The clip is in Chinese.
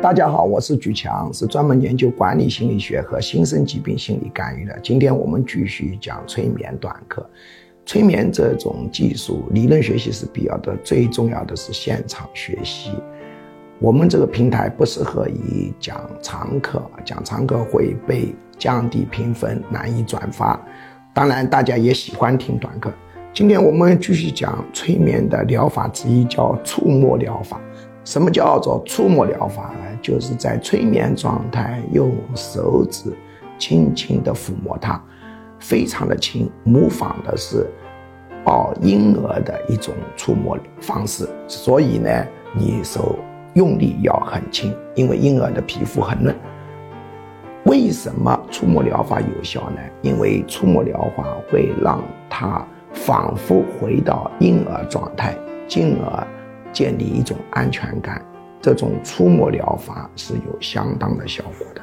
大家好，我是举强，是专门研究管理心理学和新生疾病心理干预的。今天我们继续讲催眠短课。催眠这种技术，理论学习是必要的，最重要的是现场学习。我们这个平台不适合于讲长课，讲长课会被降低评分，难以转发。当然，大家也喜欢听短课。今天我们继续讲催眠的疗法之一，叫触摸疗法。什么叫做触摸疗法呢？就是在催眠状态，用手指轻轻地抚摸它，非常的轻，模仿的是抱婴儿的一种触摸方式。所以呢，你手用力要很轻，因为婴儿的皮肤很嫩。为什么触摸疗法有效呢？因为触摸疗法会让他仿佛回到婴儿状态，进而。建立一种安全感，这种触摸疗法是有相当的效果的。